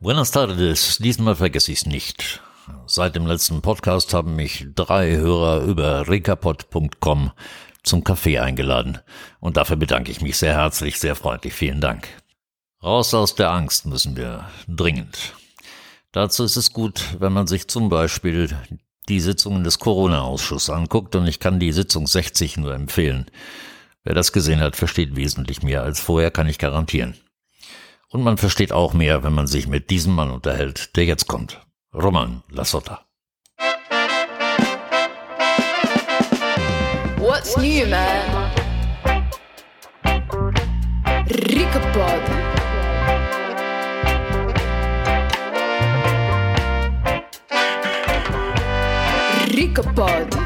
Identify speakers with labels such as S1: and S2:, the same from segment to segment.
S1: Buenas tardes. Diesmal vergesse ich es nicht. Seit dem letzten Podcast haben mich drei Hörer über recapod.com zum Kaffee eingeladen. Und dafür bedanke ich mich sehr herzlich, sehr freundlich. Vielen Dank. Raus aus der Angst müssen wir dringend. Dazu ist es gut, wenn man sich zum Beispiel die Sitzungen des Corona-Ausschusses anguckt und ich kann die Sitzung 60 nur empfehlen. Wer das gesehen hat, versteht wesentlich mehr als vorher, kann ich garantieren. Und man versteht auch mehr, wenn man sich mit diesem Mann unterhält, der jetzt kommt. Roman Lasota.
S2: What's new, man? Ricapod. Ricapod.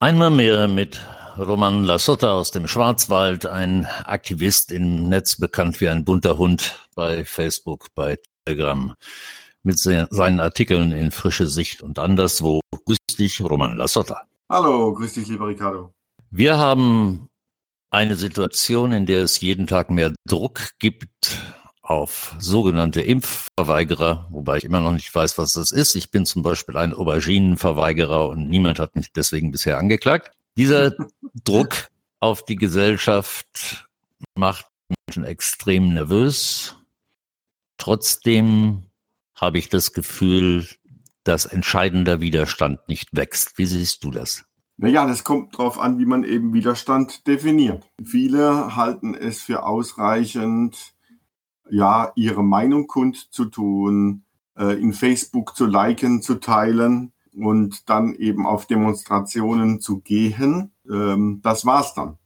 S1: Einmal mehr mit Roman Lassotta aus dem Schwarzwald, ein Aktivist im Netz, bekannt wie ein bunter Hund bei Facebook, bei Telegram, mit seinen Artikeln in Frische Sicht und anderswo. Grüß dich, Roman Lassotta.
S3: Hallo, grüß dich, lieber Ricardo.
S1: Wir haben eine Situation, in der es jeden Tag mehr Druck gibt auf sogenannte Impfverweigerer, wobei ich immer noch nicht weiß, was das ist. Ich bin zum Beispiel ein Auberginenverweigerer und niemand hat mich deswegen bisher angeklagt. Dieser Druck auf die Gesellschaft macht Menschen extrem nervös. Trotzdem habe ich das Gefühl, dass entscheidender Widerstand nicht wächst. Wie siehst du das?
S3: Naja, das kommt darauf an, wie man eben Widerstand definiert. Viele halten es für ausreichend, ja, ihre Meinung kundzutun, äh, in Facebook zu liken, zu teilen und dann eben auf Demonstrationen zu gehen. Ähm, das war's dann.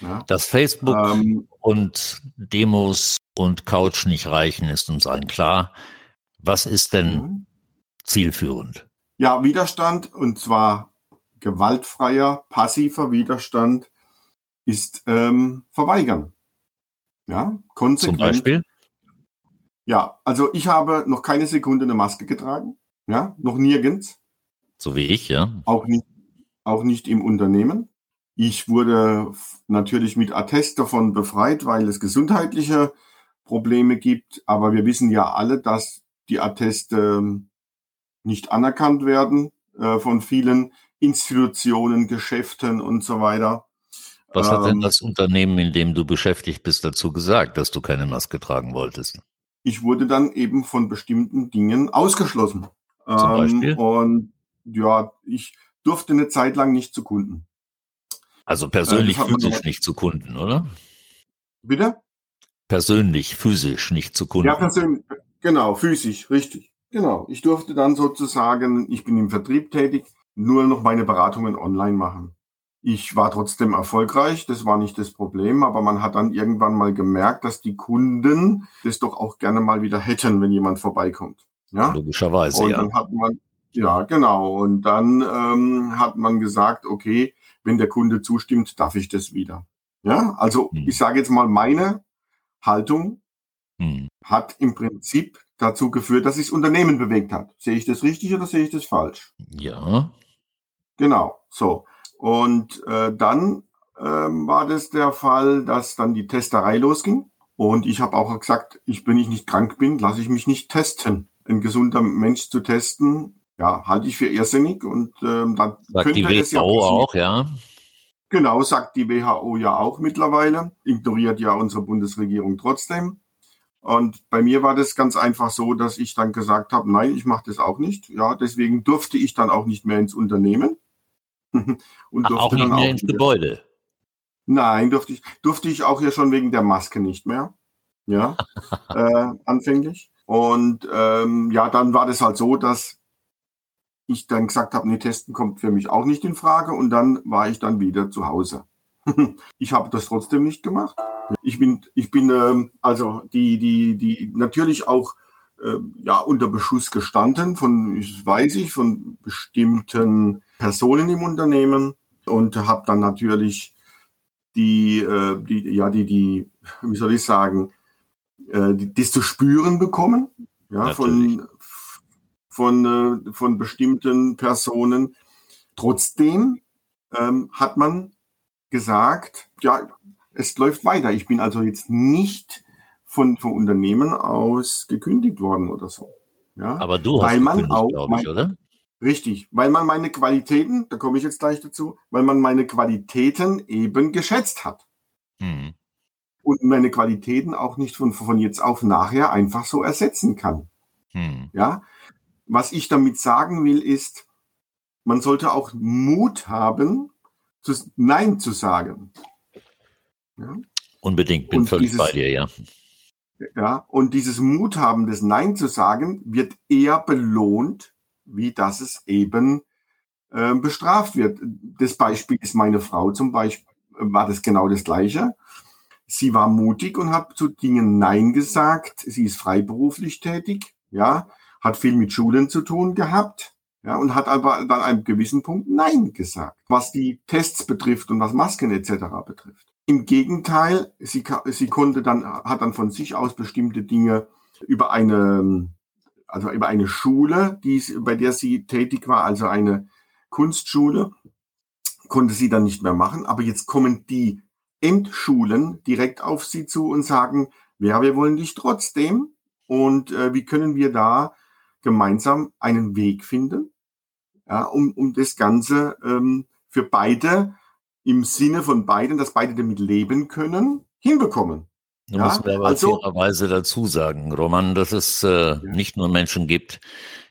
S1: Ja. Dass Facebook ähm, und Demos und Couch nicht reichen, ist uns allen klar. Was ist denn mhm. zielführend?
S3: Ja, Widerstand und zwar gewaltfreier, passiver Widerstand ist ähm, verweigern. Ja,
S1: konsequent. Zum Beispiel?
S3: Ja, also ich habe noch keine Sekunde eine Maske getragen. Ja, noch nirgends.
S1: So wie ich, ja.
S3: Auch nicht, auch nicht im Unternehmen. Ich wurde natürlich mit Attest davon befreit, weil es gesundheitliche Probleme gibt. Aber wir wissen ja alle, dass die Atteste ähm, nicht anerkannt werden äh, von vielen Institutionen, Geschäften und so weiter.
S1: Was hat denn ähm, das Unternehmen, in dem du beschäftigt bist, dazu gesagt, dass du keine Maske tragen wolltest?
S3: Ich wurde dann eben von bestimmten Dingen ausgeschlossen. Zum Beispiel? Ähm, und ja, ich durfte eine Zeit lang nicht zu Kunden.
S1: Also persönlich äh, physisch nicht zu Kunden, oder?
S3: Bitte?
S1: Persönlich, physisch nicht zu Kunden.
S3: Ja, persönlich, genau, physisch, richtig. Genau. Ich durfte dann sozusagen, ich bin im Vertrieb tätig, nur noch meine Beratungen online machen. Ich war trotzdem erfolgreich, das war nicht das Problem, aber man hat dann irgendwann mal gemerkt, dass die Kunden das doch auch gerne mal wieder hätten, wenn jemand vorbeikommt. Ja?
S1: Logischerweise,
S3: und dann hat man, ja, genau. Und dann ähm, hat man gesagt, okay, wenn der Kunde zustimmt, darf ich das wieder. Ja, also hm. ich sage jetzt mal, meine Haltung hm. hat im Prinzip dazu geführt, dass sich das Unternehmen bewegt hat. Sehe ich das richtig oder sehe ich das falsch?
S1: Ja.
S3: Genau, so. Und äh, dann ähm, war das der Fall, dass dann die Testerei losging. Und ich habe auch gesagt, ich, wenn ich nicht krank bin, lasse ich mich nicht testen. Ein gesunder Mensch zu testen, ja, halte ich für irrsinnig. Und ähm, dann
S1: sagt könnte die WHO ja auch, ja.
S3: Genau, sagt die WHO ja auch mittlerweile. Ignoriert ja unsere Bundesregierung trotzdem. Und bei mir war das ganz einfach so, dass ich dann gesagt habe, nein, ich mache das auch nicht. Ja, deswegen durfte ich dann auch nicht mehr ins Unternehmen.
S1: Und Ach, auch nicht mehr auch ins wieder. Gebäude.
S3: Nein, durfte ich, durfte ich auch ja schon wegen der Maske nicht mehr. Ja, äh, anfänglich. Und ähm, ja, dann war das halt so, dass ich dann gesagt habe, nee, testen kommt für mich auch nicht in Frage. Und dann war ich dann wieder zu Hause. ich habe das trotzdem nicht gemacht. Ich bin, ich bin ähm, also die, die, die natürlich auch äh, ja unter Beschuss gestanden von, ich weiß ich, von bestimmten Personen im Unternehmen und habe dann natürlich die, äh, die, ja, die, die, wie soll ich sagen, äh, die, das zu spüren bekommen, ja, von, von, äh, von bestimmten Personen. Trotzdem ähm, hat man gesagt, ja, es läuft weiter. Ich bin also jetzt nicht von, vom Unternehmen aus gekündigt worden oder so. Ja,
S1: Aber du hast
S3: weil man
S1: gekündigt,
S3: auch,
S1: glaube ich, oder?
S3: Richtig, weil man meine Qualitäten, da komme ich jetzt gleich dazu, weil man meine Qualitäten eben geschätzt hat.
S1: Hm.
S3: Und meine Qualitäten auch nicht von, von jetzt auf nachher einfach so ersetzen kann.
S1: Hm.
S3: Ja, was ich damit sagen will, ist, man sollte auch Mut haben, zu, Nein zu sagen. Ja,
S1: Unbedingt, bin
S3: Und
S1: völlig
S3: dieses-
S1: bei dir, ja.
S3: Ja, und dieses Mut haben, das Nein zu sagen, wird eher belohnt, wie dass es eben äh, bestraft wird. Das Beispiel ist meine Frau zum Beispiel, war das genau das Gleiche. Sie war mutig und hat zu Dingen Nein gesagt. Sie ist freiberuflich tätig, ja, hat viel mit Schulen zu tun gehabt, ja, und hat aber dann an einem gewissen Punkt Nein gesagt, was die Tests betrifft und was Masken etc. betrifft. Im Gegenteil, sie, sie konnte dann, hat dann von sich aus bestimmte Dinge über eine, also über eine Schule, die, bei der sie tätig war, also eine Kunstschule, konnte sie dann nicht mehr machen. Aber jetzt kommen die Endschulen direkt auf sie zu und sagen, ja, wir wollen dich trotzdem. Und äh, wie können wir da gemeinsam einen Weg finden, ja, um, um das Ganze ähm, für beide im Sinne von beiden, dass beide damit leben können, hinbekommen.
S1: Du
S3: Ja,
S1: musst mir aber
S3: also-
S1: fairerweise dazu sagen, Roman, dass es äh, nicht nur Menschen gibt,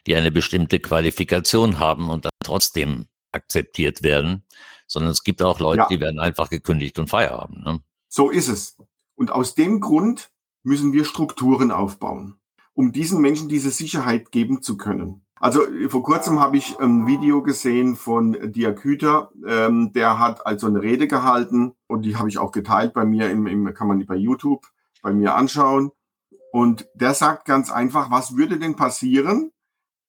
S1: die eine bestimmte Qualifikation haben und dann trotzdem akzeptiert werden, sondern es gibt auch Leute,
S3: Ja.
S1: die werden einfach gekündigt und Feierabend. Ne?
S3: So ist es. Und aus dem Grund müssen wir Strukturen aufbauen, um diesen Menschen diese Sicherheit geben zu können. Also äh, vor kurzem habe ich ein Video gesehen von Diaküter, ähm, der hat also eine Rede gehalten und die habe ich auch geteilt bei mir, im, im, kann man die bei YouTube bei mir anschauen. Und der sagt ganz einfach, was würde denn passieren,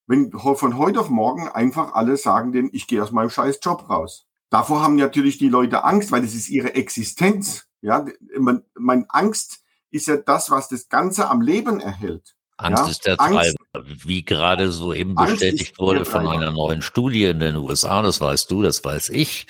S3: wenn von heute auf morgen einfach alle sagen, denn ich gehe aus meinem scheiß Job raus. Davor haben natürlich die Leute Angst, weil das ist ihre Existenz. Ja, man, mein Angst ist ja das, was das Ganze am Leben erhält.
S1: Angst
S3: Ja,
S1: ist der
S3: Angst-
S1: Treiber, wie gerade soeben
S3: Angst
S1: bestätigt wurde von einer neuen Studie in den USA, das weißt du, das weiß ich,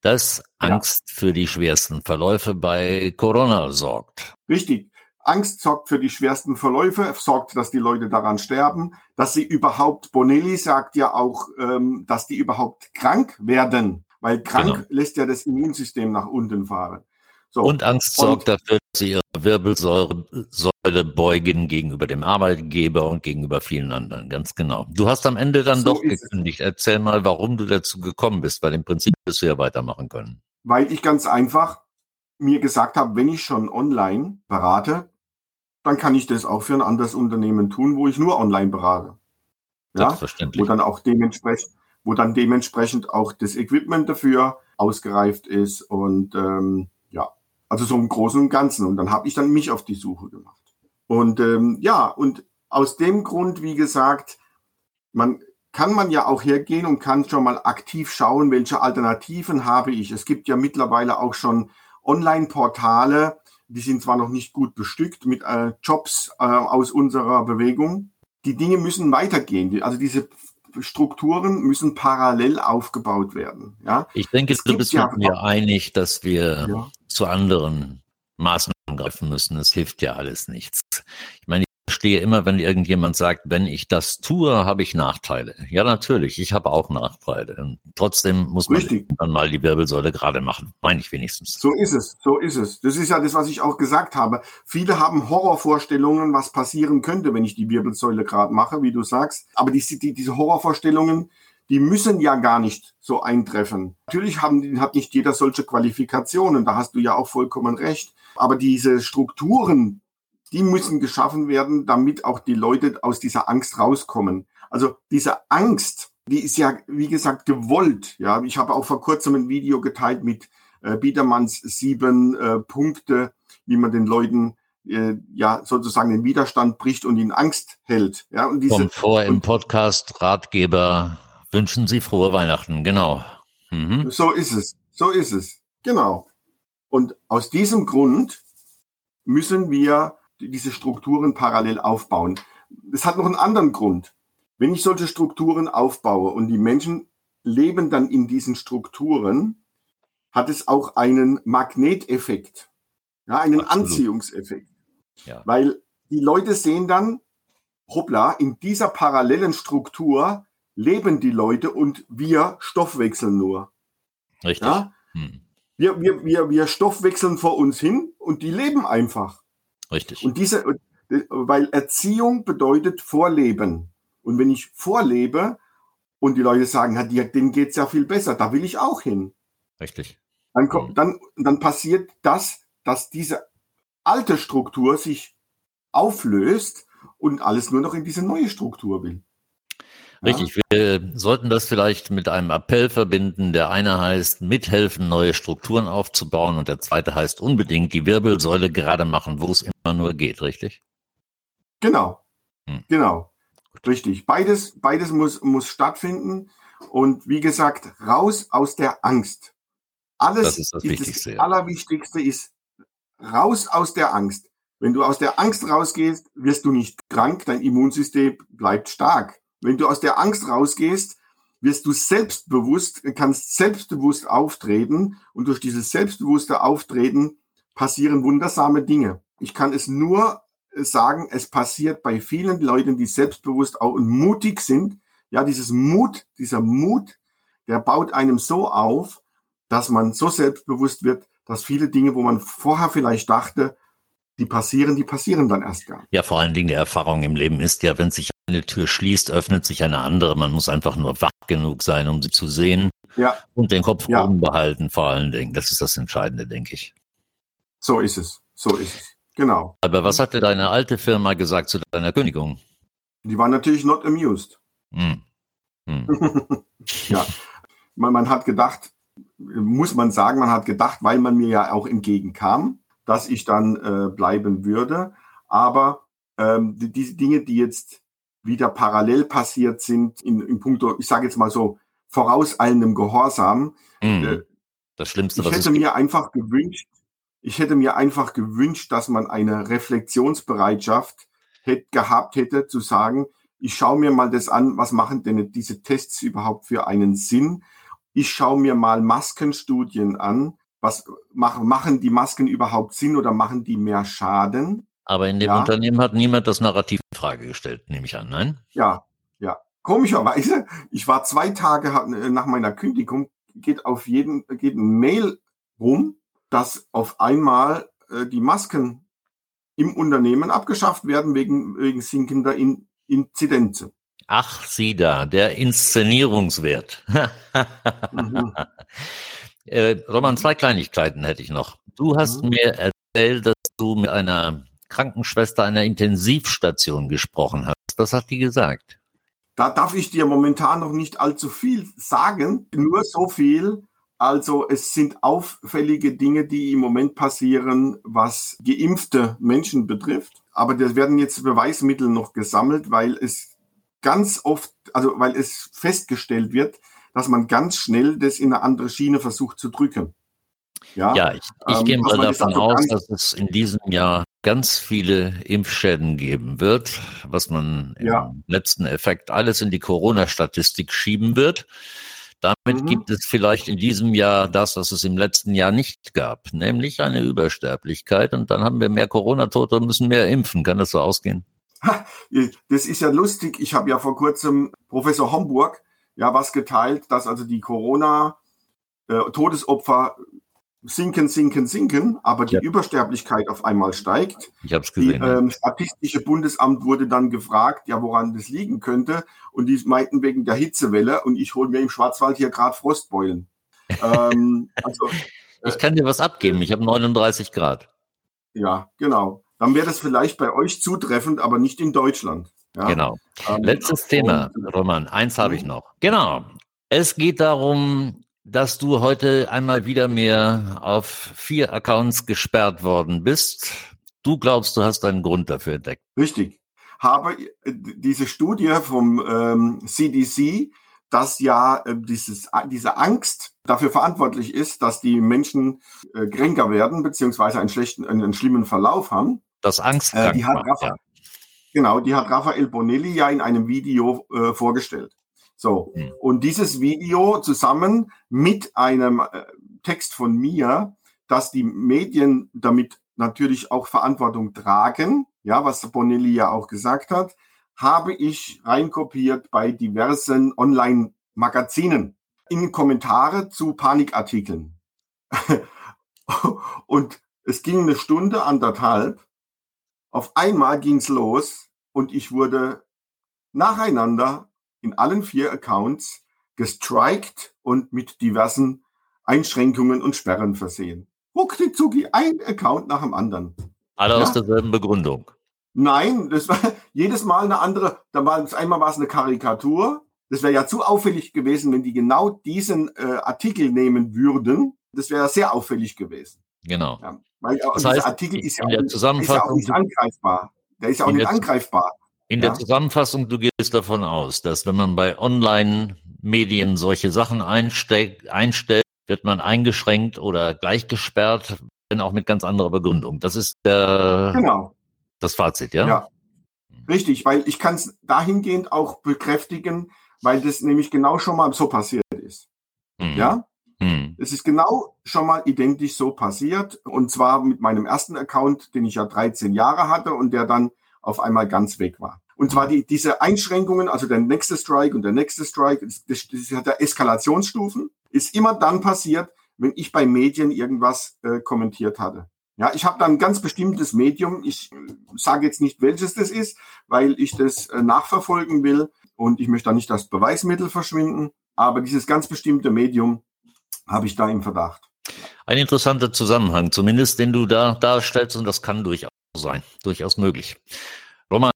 S1: dass
S3: Ja.
S1: Angst für die schwersten Verläufe bei Corona sorgt.
S3: Richtig. Angst sorgt für die schwersten Verläufe, sorgt, dass die Leute daran sterben, dass sie überhaupt, Bonelli sagt ja auch, ähm, dass die überhaupt krank werden, weil krank
S1: Genau.
S3: lässt ja das Immunsystem nach unten fahren. So.
S1: Und Angst
S3: Und-
S1: sorgt dafür, dass sie ihre Wirbelsäule Säule beugen gegenüber dem Arbeitgeber und gegenüber vielen anderen. Ganz genau. Du hast am Ende dann
S3: So
S1: doch
S3: ist es.
S1: gekündigt. Erzähl mal, warum du dazu gekommen bist, weil im Prinzip wirst du ja weitermachen können.
S3: weil ich ganz einfach mir gesagt habe, wenn ich schon online berate, dann kann ich das auch für ein anderes Unternehmen tun, wo ich nur online berate. Ja, wo dann auch dementsprechend, wo dann dementsprechend auch das Equipment dafür ausgereift ist und ähm, also so im Großen und Ganzen. Und dann habe ich dann mich auf die Suche gemacht. Und ähm, ja, und aus dem Grund, wie gesagt, man kann man ja auch hergehen und kann schon mal aktiv schauen, welche Alternativen habe ich. Es gibt ja mittlerweile auch schon Online-Portale, die sind zwar noch nicht gut bestückt mit äh, Jobs äh, aus unserer Bewegung. Die Dinge müssen weitergehen. Also diese Strukturen müssen parallel aufgebaut werden. Ja,
S1: Ich denke,
S3: Es
S1: du
S3: gibt
S1: bist
S3: ja
S1: mit mir einig, dass wir
S3: ja.
S1: Zu anderen Maßnahmen greifen müssen. Es hilft ja alles nichts. Ich meine, ich verstehe immer, wenn irgendjemand sagt, wenn ich das tue, habe ich Nachteile. Ja, natürlich, ich habe auch Nachteile. Und trotzdem muss man
S3: Richtig.
S1: dann mal die Wirbelsäule gerade machen, meine ich wenigstens.
S3: So ist es, so ist es. Das ist ja das, was ich auch gesagt habe. Viele haben Horrorvorstellungen, was passieren könnte, wenn ich die Wirbelsäule gerade mache, wie du sagst. Aber die, die, diese Horrorvorstellungen, die müssen ja gar nicht so eintreffen. Natürlich haben, die- hat nicht jeder solche Qualifikationen, da hast du ja auch vollkommen recht. Aber diese Strukturen, die müssen geschaffen werden, damit auch die Leute aus dieser Angst rauskommen. Also diese Angst, die ist ja, wie gesagt, gewollt. Ja, ich habe auch vor kurzem ein Video geteilt mit äh, Biedermanns sieben äh, Punkte, wie man den Leuten äh, ja sozusagen den Widerstand bricht und in Angst hält. Ja, und diese,
S1: Kommt vor im Podcast Ratgeber. Wünschen Sie frohe Weihnachten, genau. Mhm.
S3: so ist es, so ist es, genau. Und aus diesem Grund müssen wir diese Strukturen parallel aufbauen. Es hat noch einen anderen Grund. Wenn ich solche Strukturen aufbaue und die Menschen leben dann in diesen Strukturen, hat es auch einen Magneteffekt, ja, einen
S1: Absolut.
S3: Anziehungseffekt.
S1: Ja.
S3: Weil die Leute sehen dann, hoppla, in dieser parallelen Struktur leben die Leute und wir stoffwechseln nur.
S1: Richtig.
S3: Ja?
S1: Hm.
S3: Wir, wir, wir, wir stoffwechseln vor uns hin und die leben einfach.
S1: Richtig.
S3: Und diese, weil Erziehung bedeutet Vorleben. Und wenn ich vorlebe und die Leute sagen, dir- denen geht's ja viel besser, da will ich auch hin.
S1: Richtig.
S3: Dann, kommt, dann, dann passiert das, dass diese alte Struktur sich auflöst und alles nur noch in diese neue Struktur will. Ja?
S1: Richtig. Wir sollten das vielleicht mit einem Appell verbinden. Der eine heißt, mithelfen, neue Strukturen aufzubauen und der zweite heißt unbedingt die Wirbelsäule gerade machen, wo es immer nur geht. Richtig?
S3: Genau.
S1: Hm.
S3: Genau. Richtig. Beides, beides muss, muss stattfinden. Und wie gesagt, raus aus der Angst. Alles,
S1: Das ist das Wichtigste, ja.
S3: Allerwichtigste ist raus aus der Angst. Wenn du aus der Angst rausgehst, wirst du nicht krank, dein Immunsystem bleibt stark. Wenn du aus der Angst rausgehst, wirst du selbstbewusst, kannst selbstbewusst auftreten und durch dieses selbstbewusste Auftreten passieren wundersame Dinge. Ich kann es nur sagen, es passiert bei vielen Leuten, die selbstbewusst und mutig sind. Ja, dieses Mut, dieser Mut, der baut einem so auf, dass man so selbstbewusst wird, dass viele Dinge, wo man vorher vielleicht dachte, die passieren, die passieren dann erst gar.
S1: Ja, vor allen Dingen die Erfahrung im Leben ist ja, wenn sich eine Tür schließt, öffnet sich eine andere. Man muss einfach nur wach genug sein, um sie zu sehen
S3: Ja,
S1: und den Kopf
S3: Ja.
S1: oben behalten, vor allen Dingen. Das ist das Entscheidende, denke ich.
S3: so ist es. So ist es. Genau.
S1: Aber was hatte deine alte Firma gesagt zu deiner Kündigung?
S3: Die waren natürlich not amused.
S1: Hm. Hm.
S3: Ja, man, man hat gedacht, muss man sagen, man hat gedacht, weil man mir ja auch entgegenkam, dass ich dann äh, bleiben würde. Aber ähm, die, diese Dinge, die jetzt wieder parallel passiert sind, in, in puncto, ich sage jetzt mal so, vorauseilendem Gehorsam. Äh,
S1: Das Schlimmste,
S3: ich
S1: was
S3: hätte mir einfach gewünscht, ich hätte mir einfach gewünscht, dass man eine Reflexionsbereitschaft hätte, gehabt hätte, zu sagen, ich schaue mir mal das an, was machen denn diese Tests überhaupt für einen Sinn? Ich schaue mir mal Maskenstudien an. Was machen, machen die Masken überhaupt Sinn oder machen die mehr Schaden?
S1: Aber in dem
S3: Ja.
S1: Unternehmen hat niemand das Narrativ in Frage gestellt, nehme ich an, nein?
S3: Ja, ja. Komischerweise, ich war zwei Tage ha- nach meiner Kündigung, geht auf jeden, geht ein Mail rum, dass auf einmal äh, die Masken im Unternehmen abgeschafft werden wegen, wegen sinkender In Inzidenzen.
S1: Ach, sieh da, der Inszenierungswert.
S3: Mhm.
S1: äh, Roman, zwei Kleinigkeiten hätte ich noch. Du hast
S3: Mhm.
S1: mir erzählt, dass du mit einer Krankenschwester einer Intensivstation gesprochen hast. Was hat die gesagt?
S3: Da darf ich dir momentan noch nicht allzu viel sagen, nur so viel. Also es sind auffällige Dinge, die im Moment passieren, was geimpfte Menschen betrifft. Aber da werden jetzt Beweismittel noch gesammelt, weil es ganz oft, also weil es festgestellt wird, dass man ganz schnell das in eine andere Schiene versucht zu drücken. Ja,
S1: Ja, ich, ich
S3: Ähm,
S1: gehe mal davon
S3: also
S1: aus, dass es in diesem Jahr ganz viele Impfschäden geben wird, was man
S3: Ja.
S1: im letzten Effekt alles in die Corona-Statistik schieben wird. Damit
S3: Mhm.
S1: gibt es vielleicht in diesem Jahr das, was es im letzten Jahr nicht gab, nämlich eine Übersterblichkeit. Und dann haben wir mehr Corona-Tote und müssen mehr impfen. Kann das so ausgehen?
S3: Das ist ja lustig. Ich habe ja vor kurzem Professor Homburg ja was geteilt, dass also die Corona-Todesopfer sinken, sinken, sinken, aber die
S1: Ja.
S3: Übersterblichkeit auf einmal steigt.
S1: Ich habe es gesehen. ja.
S3: ähm, Statistische Bundesamt wurde dann gefragt, ja, woran das liegen könnte. Und die meinten wegen der Hitzewelle. Und ich hole mir im Schwarzwald hier gerade Frostbeulen. ähm, also,
S1: ich kann dir was abgeben. Ich habe 39 Grad.
S3: ja, genau. Dann wäre das vielleicht bei euch zutreffend, aber nicht in Deutschland. Ja?
S1: Genau.
S3: Ähm,
S1: Letztes Thema,
S3: und-
S1: Roman. Eins habe ich
S3: Mhm.
S1: noch. Genau. Es geht darum, dass du heute einmal wieder mehr auf vier Accounts gesperrt worden bist. Du glaubst, du hast einen Grund dafür entdeckt.
S3: Richtig. Habe äh, diese Studie vom ähm, CDC, dass ja äh, dieses, diese Angst dafür verantwortlich ist, dass die Menschen äh, kränker werden, beziehungsweise einen schlechten, einen schlimmen Verlauf haben.
S1: Das Angst.
S3: Äh, die hat Rafa, ja. Genau, die hat Raphael Bonelli ja in einem Video äh, vorgestellt. So, hm. und dieses Video zusammen mit einem äh, Text von mir, dass die Medien damit natürlich auch Verantwortung tragen, ja, was Bonelli ja auch gesagt hat, habe ich reinkopiert bei diversen Online-Magazinen in Kommentare zu Panikartikeln. und es ging eine Stunde, anderthalb. Auf einmal ging's los und ich wurde nacheinander in allen vier Accounts gestrikt und mit diversen Einschränkungen und Sperren versehen. Ruckdi zucki, ein Account nach dem anderen.
S1: Alle ja? aus derselben Begründung.
S3: Nein, das war jedes Mal eine andere. Da war einmal war es eine Karikatur. Das wäre ja zu auffällig gewesen, wenn die genau diesen äh, Artikel nehmen würden. Das wäre sehr auffällig gewesen.
S1: Genau. Ja,
S3: weil das heißt, dieser Artikel ist ja, auch, ist ja, auch, nicht angreifbar. Der ist ja auch nicht angreifbar.
S1: In ja? der Zusammenfassung, du gehst davon aus, dass wenn man bei Online-Medien solche Sachen einstellt, wird man eingeschränkt oder gleich gesperrt, wenn auch mit ganz anderer Begründung. Das ist der, genau. das Fazit, ja? Ja,
S3: richtig, weil ich kann es dahingehend auch bekräftigen, weil das nämlich genau schon mal so passiert ist. Mhm. Ja? Mhm. Es ist genau schon mal identisch so passiert und zwar mit meinem ersten Account, den ich ja 13 Jahre hatte und der dann auf einmal ganz weg war. Und zwar die, diese Einschränkungen, also der nächste Strike und der nächste Strike, das, das, das hat der Eskalationsstufen, ist immer dann passiert, wenn ich bei Medien irgendwas äh, kommentiert hatte. Ja, ich habe dann ein ganz bestimmtes Medium. Ich äh, sage jetzt nicht, welches das ist, weil ich das äh, nachverfolgen will und ich möchte da nicht das Beweismittel verschwinden. Aber dieses ganz bestimmte Medium habe ich da im Verdacht.
S1: Ein interessanter Zusammenhang, zumindest den du da darstellst, und das kann durchaus sein, durchaus möglich. Roman,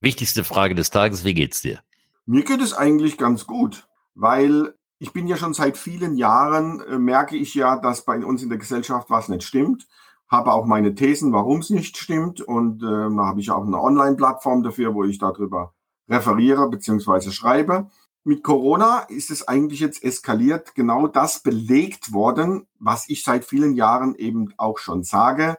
S1: wichtigste Frage des Tages, wie geht's dir?
S3: Mir geht es eigentlich ganz gut, weil ich bin ja schon seit vielen Jahren, äh, merke ich ja, dass bei uns in der Gesellschaft was nicht stimmt. Habe auch meine Thesen, warum es nicht stimmt. Und äh, da habe ich auch eine Online-Plattform dafür, wo ich darüber referiere bzw. schreibe. Mit Corona ist es eigentlich jetzt eskaliert, genau das belegt worden, was ich seit vielen Jahren eben auch schon sage,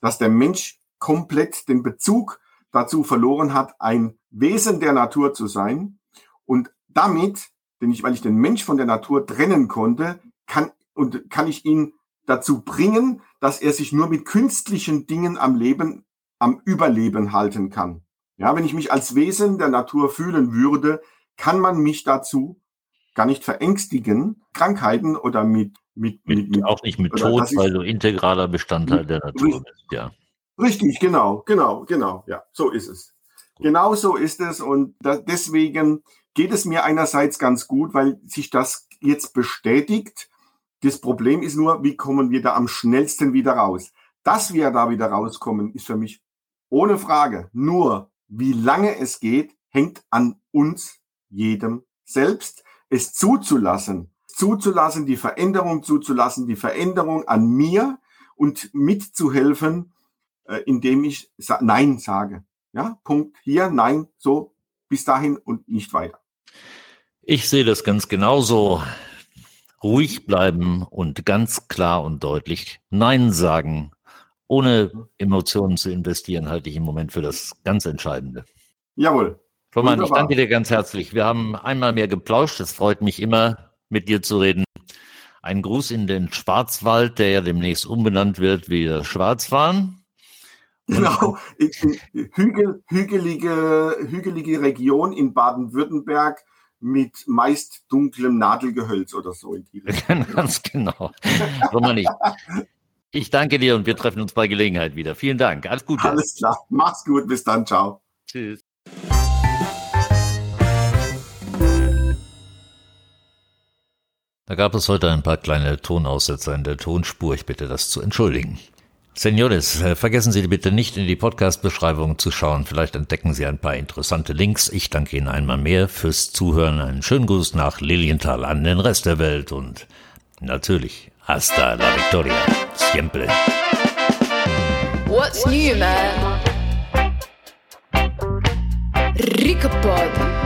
S3: dass der Mensch komplett den Bezug dazu verloren hat, ein Wesen der Natur zu sein und damit denn ich, weil ich den Mensch von der Natur trennen konnte, kann und kann ich ihn dazu bringen, dass er sich nur mit künstlichen Dingen am Leben, am Überleben halten kann. Ja, wenn ich mich als Wesen der Natur fühlen würde, kann man mich dazu gar nicht verängstigen, Krankheiten oder mit mit,
S1: mit, mit auch nicht mit Tod, weil du integraler Bestandteil der Natur bist, ja.
S3: Richtig, genau, genau, genau, ja, so ist es. Genau so ist es und da, deswegen geht es mir einerseits ganz gut, weil sich das jetzt bestätigt. Das Problem ist nur, wie kommen wir da am schnellsten wieder raus? Dass wir da wieder rauskommen, ist für mich ohne Frage. Nur, wie lange es geht, hängt an uns, jedem selbst, es zuzulassen. Zuzulassen, die Veränderung zuzulassen, die Veränderung an mir und mitzuhelfen, indem ich Nein sage. Ja, Punkt hier, Nein, so, bis dahin und nicht weiter.
S1: Ich sehe das ganz genauso. Ruhig bleiben und ganz klar und deutlich Nein sagen, ohne Emotionen zu investieren, halte ich im Moment für das ganz Entscheidende.
S3: Jawohl.
S1: Roman, ich danke dir ganz herzlich. Wir haben einmal mehr geplauscht. Es freut mich immer, mit dir zu reden. Ein Gruß in den Schwarzwald, der ja demnächst umbenannt wird wie Schwarzfahren.
S3: Genau, Hügel, hügelige, hügelige Region in Baden-Württemberg mit meist dunklem Nadelgehölz oder so in die
S1: Ganz genau. Roman, ich, ich danke dir und wir treffen uns bei Gelegenheit wieder. Vielen Dank. Alles Gute.
S3: Alles klar. Mach's gut. Bis dann. Ciao. Tschüss.
S1: Da gab es heute ein paar kleine Tonaussetzer in der Tonspur. Ich bitte das zu entschuldigen. Senores, äh, vergessen Sie bitte nicht in die Podcast-Beschreibung zu schauen. Vielleicht entdecken Sie ein paar interessante Links. Ich danke Ihnen einmal mehr fürs Zuhören. Einen schönen Gruß nach Lilienthal an den Rest der Welt und natürlich hasta la victoria. Siempre.
S2: What's new, man? Ricapod.